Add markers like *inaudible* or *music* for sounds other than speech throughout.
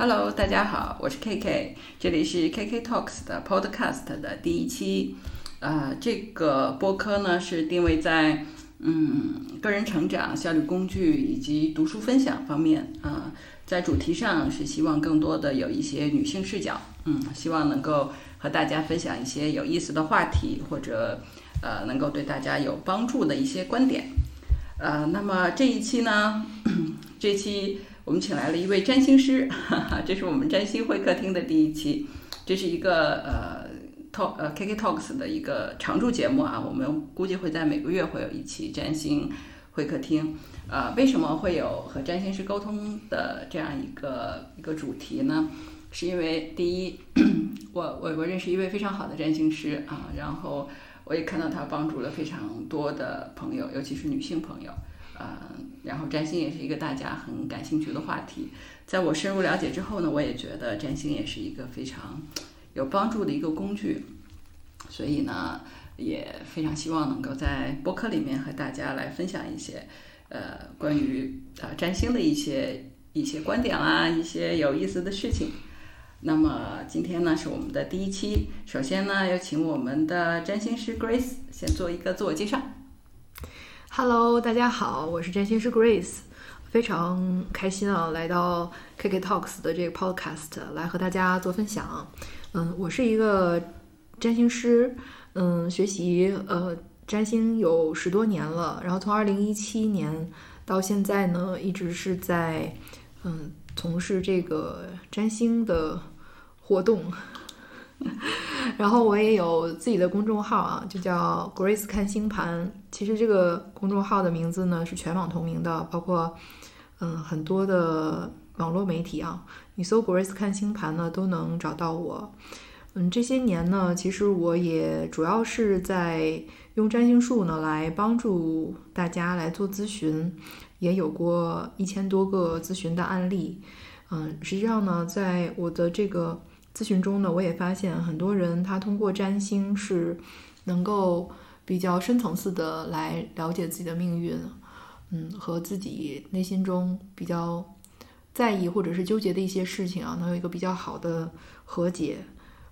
Hello，大家好，我是 KK，这里是 KK Talks 的 Podcast 的第一期。呃，这个播客呢是定位在嗯个人成长、效率工具以及读书分享方面啊。在主题上是希望更多的有一些女性视角，嗯，希望能够和大家分享一些有意思的话题，或者呃能够对大家有帮助的一些观点。呃，那么这一期呢，*clears throat* 这期。我们请来了一位占星师，哈哈，这是我们占星会客厅的第一期，这是一个呃 talk 呃 KK Talks 的一个常驻节目啊，我们估计会在每个月会有一期占星会客厅。呃，为什么会有和占星师沟通的这样一个一个主题呢？是因为第一，*coughs* 我我我认识一位非常好的占星师啊，然后我也看到他帮助了非常多的朋友，尤其是女性朋友。呃，然后占星也是一个大家很感兴趣的话题。在我深入了解之后呢，我也觉得占星也是一个非常有帮助的一个工具。所以呢，也非常希望能够在播客里面和大家来分享一些呃关于呃占星的一些一些观点啦，一些有意思的事情。那么今天呢是我们的第一期，首先呢有请我们的占星师 Grace 先做一个自我介绍。Hello，大家好，我是占星师 Grace，非常开心啊，来到 KK Talks 的这个 Podcast 来和大家做分享。嗯，我是一个占星师，嗯，学习呃占星有十多年了，然后从二零一七年到现在呢，一直是在嗯从事这个占星的活动。*laughs* 然后我也有自己的公众号啊，就叫 Grace 看星盘。其实这个公众号的名字呢是全网同名的，包括嗯很多的网络媒体啊，你搜 Grace 看星盘呢都能找到我。嗯，这些年呢，其实我也主要是在用占星术呢来帮助大家来做咨询，也有过一千多个咨询的案例。嗯，实际上呢，在我的这个。咨询中呢，我也发现很多人他通过占星是能够比较深层次的来了解自己的命运，嗯，和自己内心中比较在意或者是纠结的一些事情啊，能有一个比较好的和解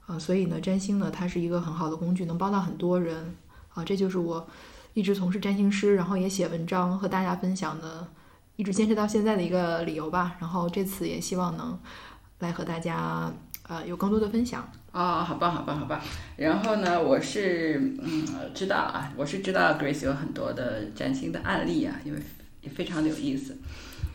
啊。所以呢，占星呢，它是一个很好的工具，能帮到很多人啊。这就是我一直从事占星师，然后也写文章和大家分享的，一直坚持到现在的一个理由吧。然后这次也希望能来和大家。呃，有更多的分享啊，好棒，好棒，好棒。然后呢，我是嗯知道啊，我是知道 Grace 有很多的崭新的案例啊，因为也非常的有意思。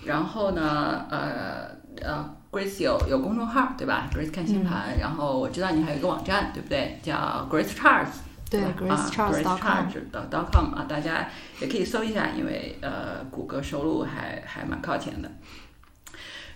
然后呢，呃呃，Grace 有有公众号对吧？Grace 看星盘。然后我知道你还有一个网站对不对？叫 Grace Charts。对，Grace Charts.com 啊，大家也可以搜一下，因为呃，谷歌收录还还蛮靠前的。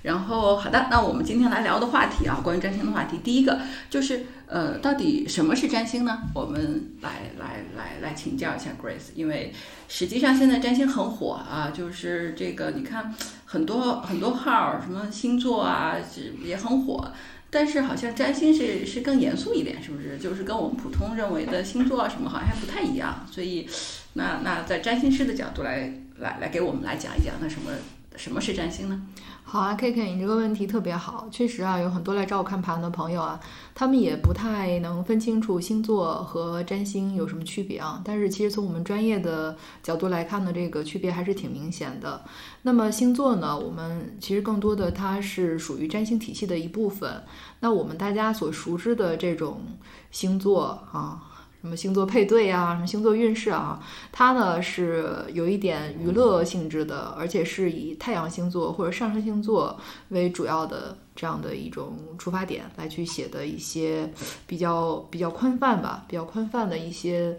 然后好的，那我们今天来聊的话题啊，关于占星的话题，第一个就是呃，到底什么是占星呢？我们来来来来请教一下 Grace，因为实际上现在占星很火啊，就是这个你看很多很多号什么星座啊也很火，但是好像占星是是更严肃一点，是不是？就是跟我们普通认为的星座啊什么好像还不太一样，所以那那在占星师的角度来来来给我们来讲一讲，那什么什么是占星呢？好啊，K K，你这个问题特别好。确实啊，有很多来找我看盘的朋友啊，他们也不太能分清楚星座和占星有什么区别啊。但是其实从我们专业的角度来看呢，这个区别还是挺明显的。那么星座呢，我们其实更多的它是属于占星体系的一部分。那我们大家所熟知的这种星座啊。什么星座配对啊，什么星座运势啊，它呢是有一点娱乐性质的，而且是以太阳星座或者上升星座为主要的这样的一种出发点来去写的一些比较比较宽泛吧，比较宽泛的一些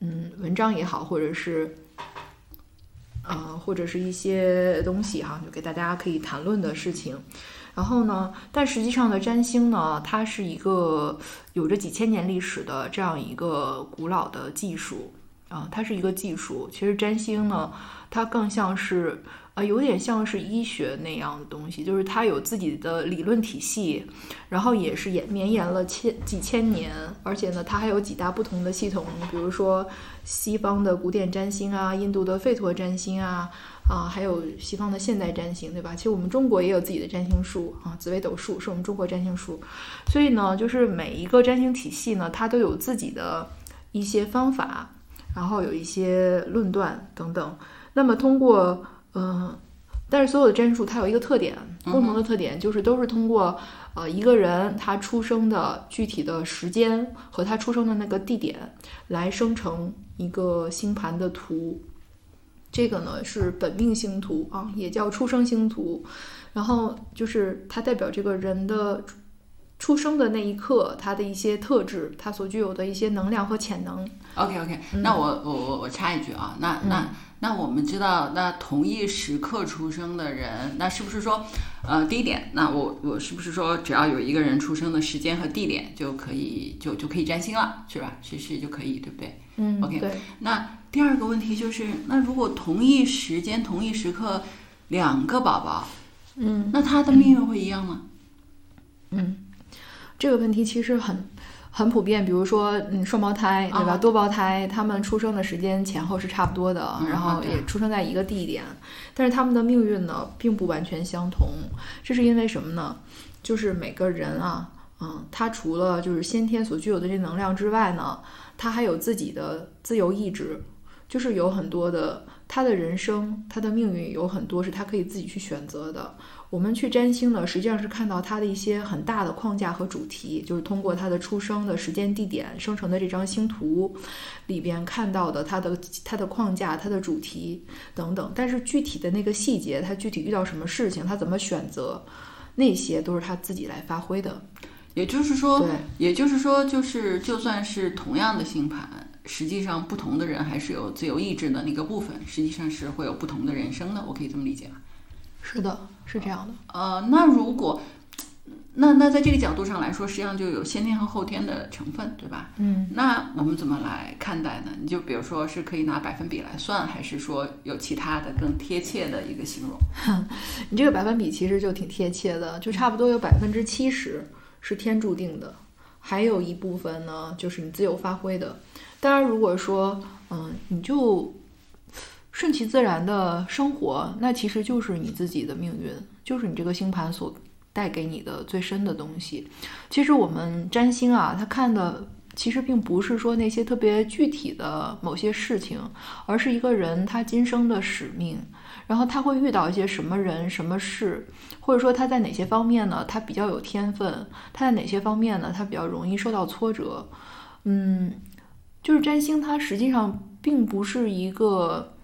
嗯文章也好，或者是啊或者是一些东西哈，就给大家可以谈论的事情。然后呢？但实际上的占星呢，它是一个有着几千年历史的这样一个古老的技术啊，它是一个技术。其实占星呢，它更像是啊，有点像是医学那样的东西，就是它有自己的理论体系，然后也是延绵延了千几千年，而且呢，它还有几大不同的系统，比如说西方的古典占星啊，印度的吠陀占星啊。啊，还有西方的现代占星，对吧？其实我们中国也有自己的占星术啊，紫微斗数是我们中国占星术。所以呢，就是每一个占星体系呢，它都有自己的一些方法，然后有一些论断等等。那么通过，嗯，但是所有的占术它有一个特点，共同的特点就是都是通过呃一个人他出生的具体的时间和他出生的那个地点来生成一个星盘的图。这个呢是本命星图啊，也叫出生星图。然后就是它代表这个人的出生的那一刻，他的一些特质，他所具有的一些能量和潜能。OK OK，那我我我我插一句啊，那那那我们知道，那同一时刻出生的人，那是不是说，呃，第一点，那我我是不是说，只要有一个人出生的时间和地点就可以就就可以占星了，是吧？其实就可以，对不对？嗯 OK 对，那第二个问题就是，那如果同一时间同一时刻两个宝宝，嗯。那他的命运会一样吗？嗯，这个问题其实很很普遍，比如说嗯双胞胎对吧？啊。多胞胎他们出生的时间前后是差不多的，嗯然后也出生在一个地点，但是他们的命运呢并不完全相同，这是因为什么呢？就是每个人啊，嗯，他除了就是先天所具有的这能量之外呢，他还有自己的自由意志，就是有很多的他的人生，他的命运有很多是他可以自己去选择的。我们去占星呢，实际上是看到他的一些很大的框架和主题，就是通过他的出生的时间、地点生成的这张星图里边看到的他的他的框架、他的主题等等。但是具体的那个细节，他具体遇到什么事情，他怎么选择，那些都是他自己来发挥的。也就是说，也就是说，就是就算是同样的星盘，实际上不同的人还是有自由意志的那个部分，实际上是会有不同的人生的。我可以这么理解吧？是的，是这样的。呃，那如果那那在这个角度上来说，实际上就有先天和后天的成分，对吧？嗯，那我们怎么来看待呢？你就比如说是可以拿百分比来算，还是说有其他的更贴切的一个形容？*laughs* 你这个百分比其实就挺贴切的，就差不多有百分之七十是天注定的，还有一部分呢就是你自由发挥的。当然，如果说嗯，你就顺其自然的生活，那其实就是你自己的命运，就是你这个星盘所带给你的最深的东西。其实我们占星啊，它看的其实并不是说那些特别具体的某些事情，而是一个人他今生的使命。然后他会遇到一些什么人、什么事，或者说他在哪些方面呢？他比较有天分，他在哪些方面呢？他比较容易受到挫折。嗯，就是占星，它实际上并不是一个，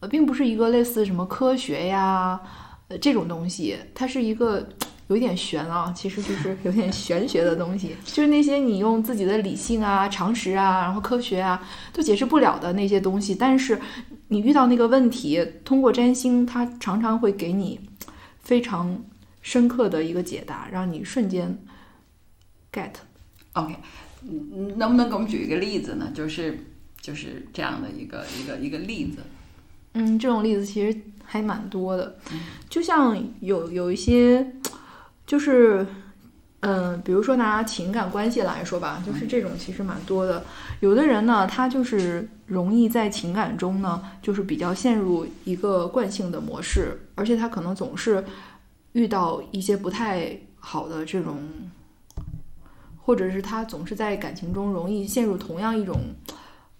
呃，并不是一个类似什么科学呀，呃这种东西，它是一个有一点玄啊，*laughs* 其实就是有点玄学的东西，*laughs* 就是那些你用自己的理性啊、常识啊，然后科学啊，都解释不了的那些东西，但是你遇到那个问题，通过占星，它常常会给你非常深刻的一个解答，让你瞬间 get。OK，嗯，能不能给我们举一个例子呢？就是就是这样的一个一个一个例子。嗯，这种例子其实还蛮多的，就像有有一些，就是，嗯，比如说拿情感关系来说吧，就是这种其实蛮多的。有的人呢，他就是容易在情感中呢，就是比较陷入一个惯性的模式，而且他可能总是遇到一些不太好的这种，或者是他总是在感情中容易陷入同样一种。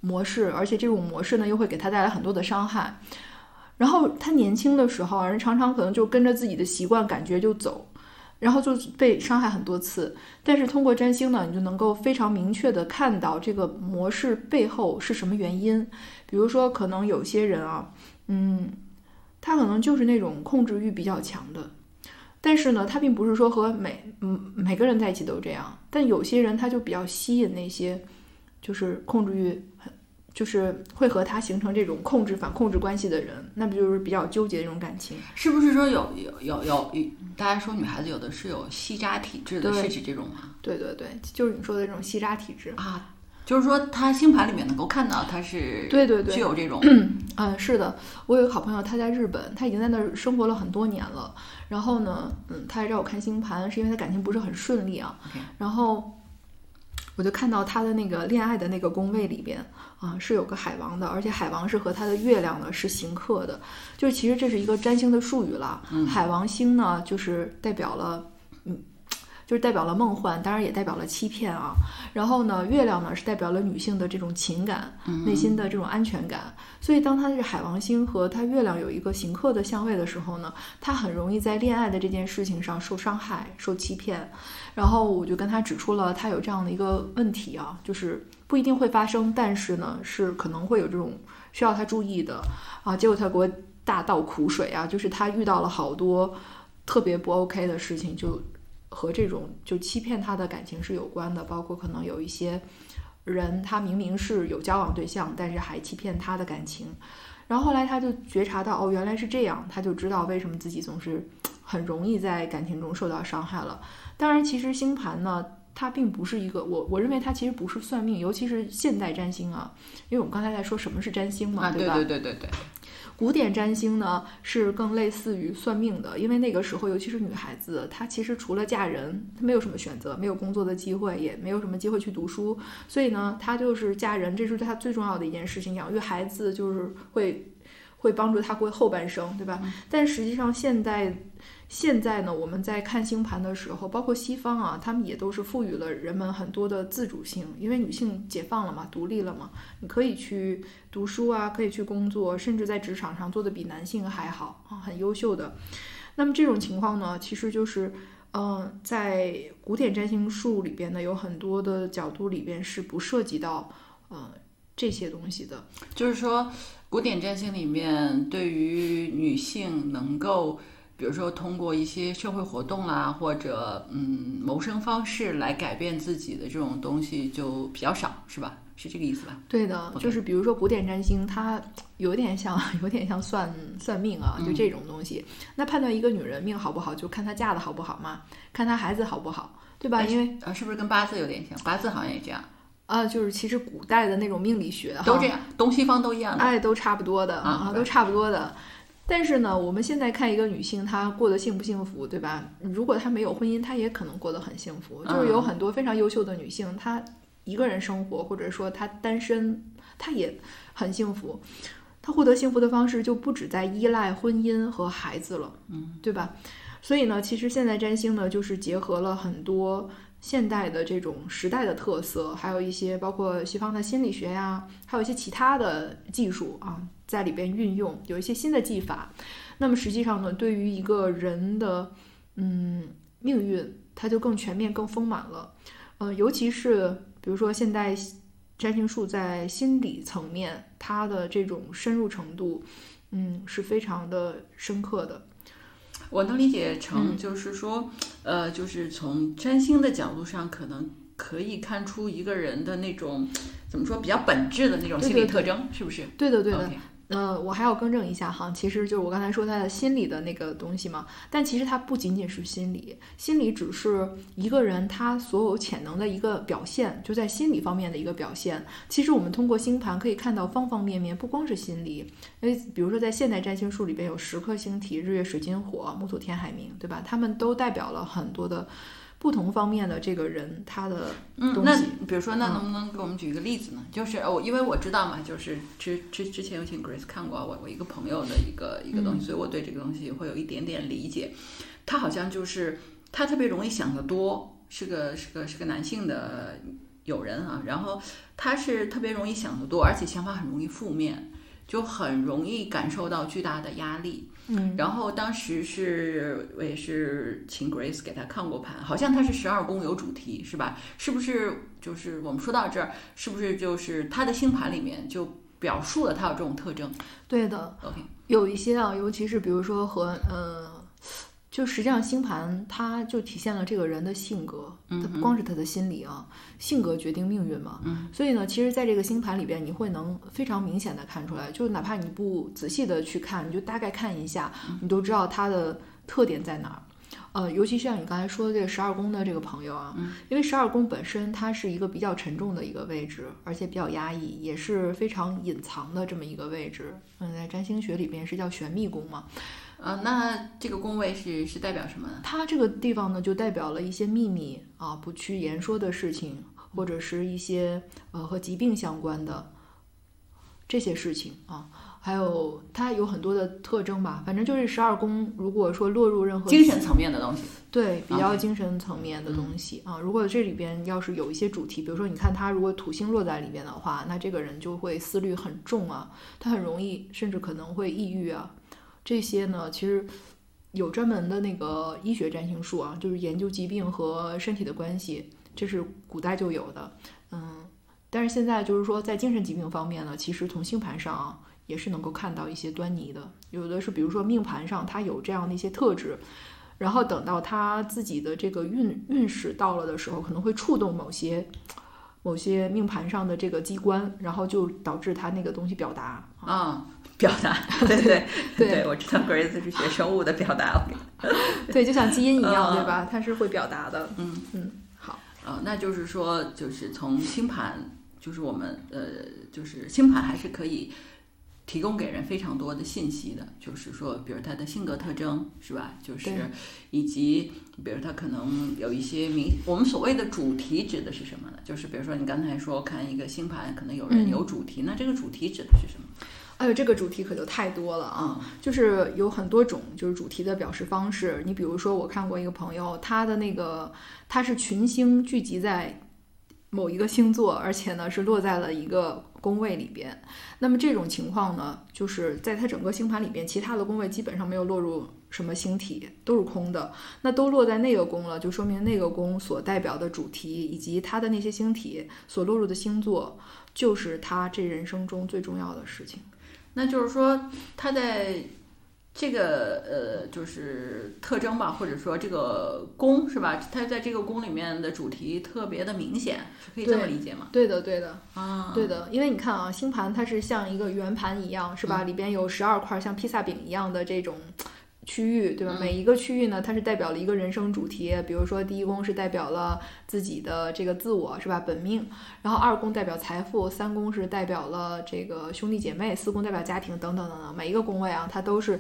模式，而且这种模式呢，又会给他带来很多的伤害。然后他年轻的时候啊，人常常可能就跟着自己的习惯感觉就走，然后就被伤害很多次。但是通过占星呢，你就能够非常明确的看到这个模式背后是什么原因。比如说，可能有些人啊，嗯，他可能就是那种控制欲比较强的，但是呢，他并不是说和每嗯每个人在一起都这样，但有些人他就比较吸引那些就是控制欲很。就是会和他形成这种控制反控制关系的人，那不就是比较纠结的这种感情？是不是说有有有有，大家说女孩子有的是有吸渣体质的，对是指这种吗？对对对，就是你说的这种吸渣体质。啊，就是说他星盘里面能够看到他是对对对具有这种嗯，是的，我有一个好朋友，他在日本，他已经在那儿生活了很多年了。然后呢，嗯，他来找我看星盘，是因为他感情不是很顺利啊。然后我就看到他的那个恋爱的那个宫位里边啊，是有个海王的，而且海王是和他的月亮呢是刑克的，就是其实这是一个占星的术语了。海王星呢，就是代表了，嗯。就是代表了梦幻，当然也代表了欺骗啊。然后呢，月亮呢是代表了女性的这种情感、内心的这种安全感。所以，当它是海王星和它月亮有一个行克的相位的时候呢，他很容易在恋爱的这件事情上受伤害、受欺骗。然后我就跟他指出了他有这样的一个问题啊，就是不一定会发生，但是呢是可能会有这种需要他注意的啊。结果他给我大倒苦水啊，就是他遇到了好多特别不 OK 的事情，就。和这种就欺骗他的感情是有关的，包括可能有一些人，他明明是有交往对象，但是还欺骗他的感情。然后后来他就觉察到，哦，原来是这样，他就知道为什么自己总是很容易在感情中受到伤害了。当然，其实星盘呢，它并不是一个我我认为它其实不是算命，尤其是现代占星啊，因为我们刚才在说什么是占星嘛，对吧？对对对对。古典占星呢是更类似于算命的，因为那个时候，尤其是女孩子，她其实除了嫁人，她没有什么选择，没有工作的机会，也没有什么机会去读书，所以呢，她就是嫁人，这是她最重要的一件事情，养育孩子就是会会帮助她过后半生，对吧？但实际上现在。现在呢，我们在看星盘的时候，包括西方啊，他们也都是赋予了人们很多的自主性，因为女性解放了嘛，独立了嘛，你可以去读书啊，可以去工作，甚至在职场上做的比男性还好啊，很优秀的。那么这种情况呢，其实就是，嗯，在古典占星术里边呢，有很多的角度里边是不涉及到呃这些东西的，就是说，古典占星里面对于女性能够。比如说，通过一些社会活动啦，或者嗯谋生方式来改变自己的这种东西就比较少，是吧？是这个意思吧？对的，就是比如说古典占星，它有点像，有点像算算命啊，就这种东西。那判断一个女人命好不好，就看她嫁的好不好嘛，看她孩子好不好，对吧？因为啊，是不是跟八字有点像？八字好像也这样啊，就是其实古代的那种命理学都这样，东西方都一样，哎，都差不多的啊，都差不多的。但是呢，我们现在看一个女性，她过得幸不幸福，对吧？如果她没有婚姻，她也可能过得很幸福。就是有很多非常优秀的女性，她一个人生活，或者说她单身，她也很幸福。她获得幸福的方式就不止在依赖婚姻和孩子了，嗯，对吧？所以呢，其实现在占星呢，就是结合了很多现代的这种时代的特色，还有一些包括西方的心理学呀，还有一些其他的技术啊。在里边运用有一些新的技法，那么实际上呢，对于一个人的嗯命运，它就更全面、更丰满了。呃，尤其是比如说现代占星术在心理层面，它的这种深入程度，嗯，是非常的深刻的。我能理解成就是说，呃，就是从占星的角度上，可能可以看出一个人的那种怎么说比较本质的那种心理特征，是不是？对的，对的。呃，我还要更正一下哈，其实就是我刚才说他的心理的那个东西嘛，但其实它不仅仅是心理，心理只是一个人他所有潜能的一个表现，就在心理方面的一个表现。其实我们通过星盘可以看到方方面面，不光是心理，因为比如说在现代占星术里边有十颗星体，日月水金火木土天海冥，对吧？他们都代表了很多的。不同方面的这个人，他的嗯，那比如说，那能不能给我们举一个例子呢？就是我因为我知道嘛，就是之之之前有请 Grace 看过我我一个朋友的一个一个东西，所以我对这个东西会有一点点理解。他好像就是他特别容易想得多，是个是个是个男性的友人啊。然后他是特别容易想得多，而且想法很容易负面，就很容易感受到巨大的压力。嗯，然后当时是我也是请 Grace 给他看过盘，好像他是十二宫有主题，是吧？是不是就是我们说到这儿，是不是就是他的星盘里面就表述了他有这种特征？对的，OK，有一些啊，尤其是比如说和嗯。就实际上，星盘它就体现了这个人的性格，它不光是他的心理啊，性格决定命运嘛。所以呢，其实在这个星盘里边，你会能非常明显的看出来，就哪怕你不仔细的去看，你就大概看一下，你都知道他的特点在哪儿。呃，尤其像你刚才说的这个十二宫的这个朋友啊，因为十二宫本身它是一个比较沉重的一个位置，而且比较压抑，也是非常隐藏的这么一个位置。嗯，在占星学里边是叫玄秘宫嘛。呃，那这个宫位是是代表什么呢？它这个地方呢，就代表了一些秘密啊，不去言说的事情，或者是一些呃和疾病相关的这些事情啊。还有它有很多的特征吧，反正就是十二宫，如果说落入任何精神层面的东西，对，比较精神层面的东西啊。如果这里边要是有一些主题，比如说你看他如果土星落在里边的话，那这个人就会思虑很重啊，他很容易甚至可能会抑郁啊。这些呢，其实有专门的那个医学占星术啊，就是研究疾病和身体的关系，这是古代就有的，嗯。但是现在就是说，在精神疾病方面呢，其实从星盘上啊。也是能够看到一些端倪的，有的是比如说命盘上他有这样的一些特质，然后等到他自己的这个运运势到了的时候，可能会触动某些某些命盘上的这个机关，然后就导致他那个东西表达。啊，表达，*laughs* 对对对，我知道 Grace 是学生物的表达，*laughs* 对，就像基因一样，对吧？它是会表达的，嗯。嗯，好，呃，那就是说，就是从星盘，就是我们呃，就是星盘还是可以。提供给人非常多的信息的，就是说，比如他的性格特征，是吧？就是以及，比如他可能有一些明，我们所谓的主题指的是什么呢？就是比如说你刚才说看一个星盘，可能有人有主题，那这个主题指的是什么？哎呦，这个主题可就太多了啊！就是有很多种，就是主题的表示方式。你比如说，我看过一个朋友，他的那个他是群星聚集在某一个星座，而且呢是落在了一个。宫位里边，那么这种情况呢，就是在它整个星盘里边，其他的宫位基本上没有落入什么星体，都是空的。那都落在那个宫了，就说明那个宫所代表的主题以及它的那些星体所落入的星座，就是他这人生中最重要的事情。那就是说，他在。这个呃，就是特征吧，或者说这个宫是吧？它在这个宫里面的主题特别的明显，是可以这么理解吗？对的，对的，啊，对的，因为你看啊，星盘它是像一个圆盘一样，是吧？里边有十二块像披萨饼一样的这种。区域对吧？每一个区域呢，它是代表了一个人生主题。比如说，第一宫是代表了自己的这个自我，是吧？本命。然后二宫代表财富，三宫是代表了这个兄弟姐妹，四宫代表家庭，等等等等。每一个宫位啊，它都是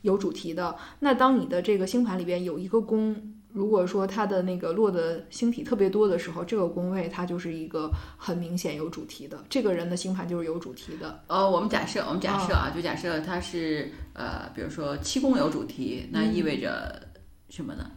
有主题的。那当你的这个星盘里边有一个宫。如果说它的那个落的星体特别多的时候，这个宫位它就是一个很明显有主题的，这个人的星盘就是有主题的。呃，我们假设，我们假设啊，就假设他是呃，比如说七宫有主题，那意味着什么呢？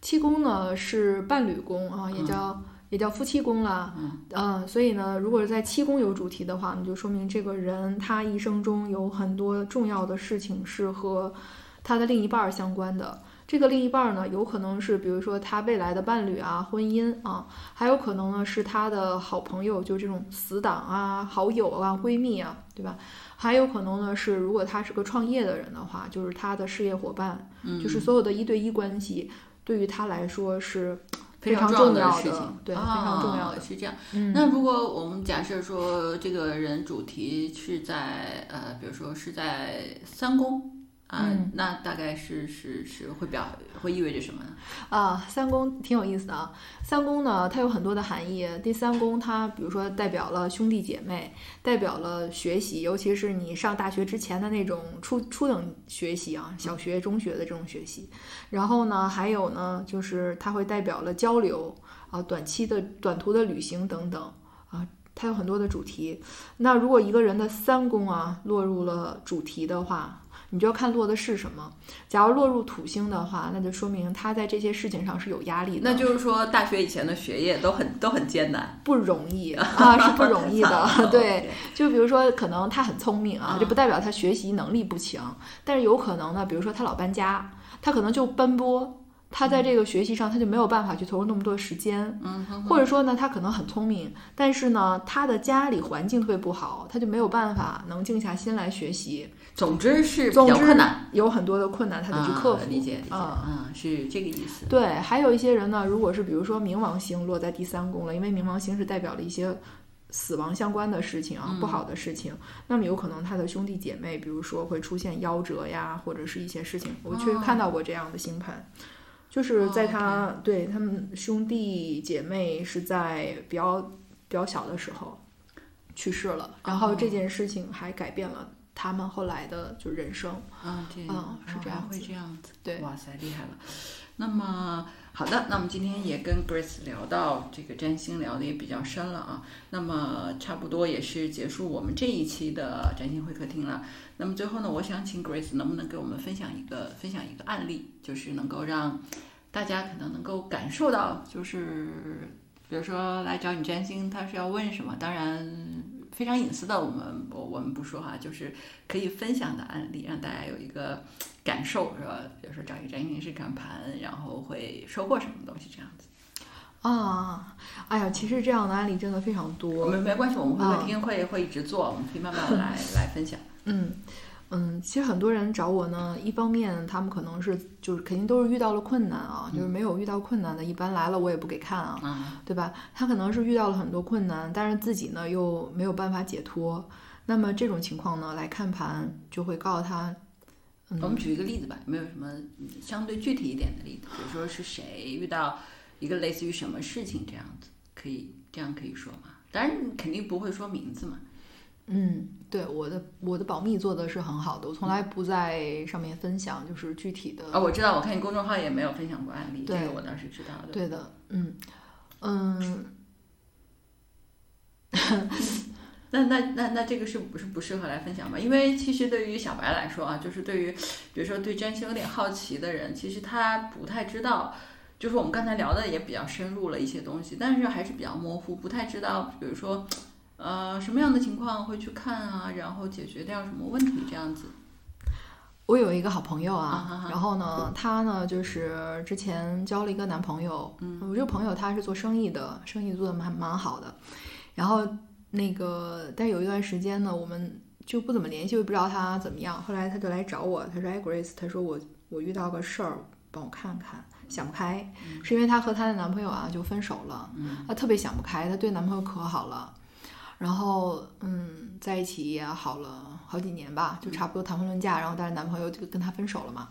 七宫呢是伴侣宫啊，也叫也叫夫妻宫啦。嗯，所以呢，如果是在七宫有主题的话，那就说明这个人他一生中有很多重要的事情是和他的另一半相关的。这个另一半呢，有可能是比如说他未来的伴侣啊、婚姻啊，还有可能呢是他的好朋友，就这种死党啊、好友啊、闺蜜啊，对吧？还有可能呢是如果他是个创业的人的话，就是他的事业伙伴，就是所有的一对一关系，对于他来说是非常重要的事情，对，非常重要的是这样。那如果我们假设说这个人主题是在呃，比如说是在三宫。啊，那大概是是是会表会意味着什么呢？啊，三宫挺有意思的啊。三宫呢，它有很多的含义。第三宫它比如说代表了兄弟姐妹，代表了学习，尤其是你上大学之前的那种初初等学习啊，小学、中学的这种学习。然后呢，还有呢，就是它会代表了交流啊，短期的短途的旅行等等啊，它有很多的主题。那如果一个人的三宫啊落入了主题的话，你就要看落的是什么。假如落入土星的话，那就说明他在这些事情上是有压力的。那就是说，大学以前的学业都很都很艰难，不容易 *laughs* 啊，是不容易的。对，就比如说，可能他很聪明啊，这不代表他学习能力不强，但是有可能呢，比如说他老搬家，他可能就奔波。他在这个学习上，他就没有办法去投入那么多时间，嗯，或者说呢，他可能很聪明，但是呢，他的家里环境特别不好，他就没有办法能静下心来学习。总之是比较困难，有很多的困难，他得去克服。理解，理解，嗯，是这个意思。对，还有一些人呢，如果是比如说冥王星落在第三宫了，因为冥王星是代表了一些死亡相关的事情啊，不好的事情，那么有可能他的兄弟姐妹，比如说会出现夭折呀，或者是一些事情，我确实看到过这样的星盘。就是在他对他们兄弟姐妹是在比较比较小的时候去世了，然后这件事情还改变了他们后来的就人生。嗯是这样还会这样子，对哇塞，厉害了。那么好的，那我们今天也跟 Grace 聊到这个占星，聊的也比较深了啊。那么差不多也是结束我们这一期的占星会客厅了。那么最后呢，我想请 Grace 能不能给我们分享一个分享一个案例，就是能够让大家可能能够感受到，就是比如说来找你占星，他是要问什么？当然非常隐私的，我们我我们不说哈，就是可以分享的案例，让大家有一个感受，是吧？比如说找一个占星师看盘，然后会收获什么东西这样子。啊，哎呀，其实这样的案例真的非常多。没没关系，我们会啊客厅会会一直做，我们可以慢慢来 *laughs* 来分享。嗯嗯，其实很多人找我呢，一方面他们可能是就是肯定都是遇到了困难啊，就是没有遇到困难的，一般来了我也不给看啊，啊，对吧？他可能是遇到了很多困难，但是自己呢又没有办法解脱。那么这种情况呢，来看盘就会告诉他，嗯我们举一个例子吧，有没有什么嗯相对具体一点的例子？比如说是谁遇到一个类似于什么事情这样子，可以这样可以说吗？当然肯定不会说名字嘛。嗯，对，我的我的保密做的是很好的，我从来不在上面分享就是具体的。啊，我知道，我看你公众号也没有分享过案例，这个我倒是知道的。对的，嗯嗯，*laughs* 那那那那这个是不是不适合来分享吧？因为其实对于小白来说啊，就是对于比如说对占星有点好奇的人，其实他不太知道，就是我们刚才聊的也比较深入了一些东西，但是还是比较模糊，不太知道，比如说呃什么样的情况会去看啊，然后解决掉什么问题这样子。我有一个好朋友啊啊哈哈，然后呢，她呢就是之前交了一个男朋友，嗯我这个朋友他是做生意的，生意做的蛮蛮好的，然后那个但有一段时间呢，我们就不怎么联系，我也不知道他怎么样。后来他就来找我，他说：“哎，Grace，他说我我遇到个事儿，帮我看看，想不开，是因为她和她的男朋友啊就分手了，嗯她特别想不开，她对男朋友可好了，然后嗯，在一起也好了好几年吧，就差不多谈婚论嫁，然后但是男朋友就跟她分手了嘛，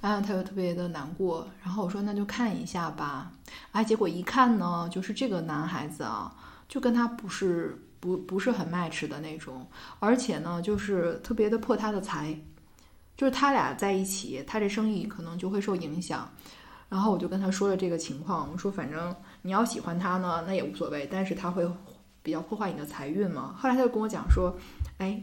啊，她就特别的难过，然后我说那就看一下吧，哎，结果一看呢，就是这个男孩子啊，就跟她不是不不是很 match 的那种，而且呢，就是特别的破她的财，就是他俩在一起，他这生意可能就会受影响。然后我就跟他说了这个情况，我说反正你要喜欢他呢，那也无所谓，但是他会比较破坏你的财运嘛。后来他就跟我讲说，哎，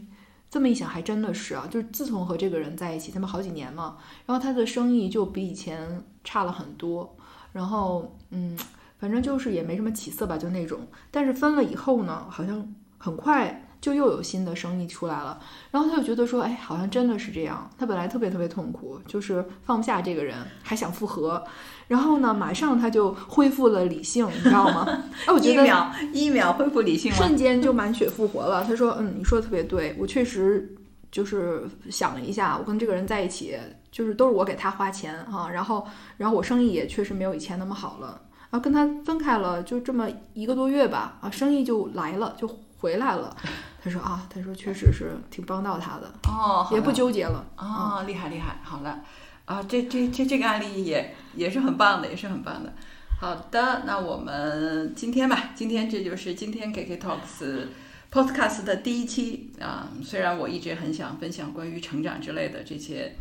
这么一想还真的是啊，就是自从和这个人在一起，他们好几年嘛，然后他的生意就比以前差了很多，然后嗯，反正就是也没什么起色吧，就那种。但是分了以后呢，好像很快就又有新的生意出来了。然后他就觉得说，哎，好像真的是这样。他本来特别特别痛苦，就是放不下这个人，还想复合。然后呢，马上他就恢复了理性，你知道吗？*laughs* 哎，我觉得一秒一秒恢复理性？瞬间就满血复活了。他说，嗯，你说的特别对，我确实就是想了一下，我跟这个人在一起，就是都是我给他花钱啊、然后然后我生意也确实没有以前那么好了。然后跟他分开了，就这么一个多月吧，啊，生意就来了，就回来了。*laughs* 他说啊，他说确实是挺帮到他的，哦，也不纠结了。哦，厉害厉害，好了，啊，这这这这个案例也也是很棒的，也是很棒的。好的，那我们今天吧，今天这就是今天 KK Talks Podcast 的第一期啊。虽然我一直很想分享关于成长之类的这些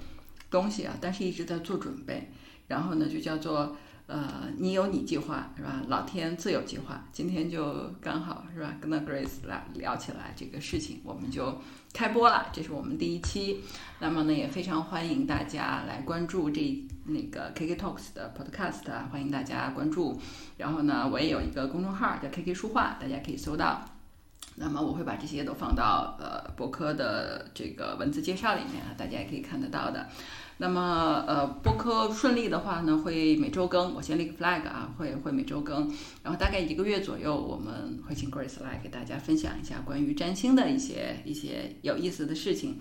东西啊，但是一直在做准备。然后呢，就叫做呃，你有你计划是吧？老天自有计划。今天就刚好是吧，跟那 Grace 来聊起来这个事情，我们就开播了。这是我们第一期。那么呢，也非常欢迎大家来关注这那个 KK Talks 的 Podcast，欢迎大家关注。然后呢，我也有一个公众号叫 KK 书画，大家可以搜到。那么我会把这些都放到呃博客的这个文字介绍里面啊，大家也可以看得到的。那么呃播客顺利的话呢，会每周更，我先立个 flag 啊，会会每周更，然后大概一个月左右，我们会请 Grace 来给大家分享一下关于占星的一些一些有意思的事情。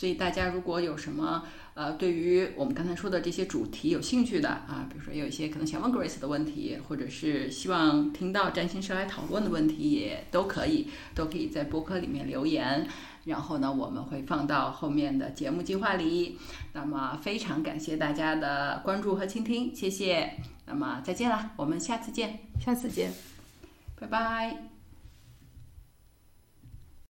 所以大家如果有什么呃对于我们刚才说的这些主题有兴趣的啊，比如说有一些可能想问 Grace 的问题，或者是希望听到占星师来讨论的问题，也都可以都可以在博客里面留言。然后呢，我们会放到后面的节目计划里。那么非常感谢大家的关注和倾听，谢谢。那么再见了，我们下次见，下次见。拜拜。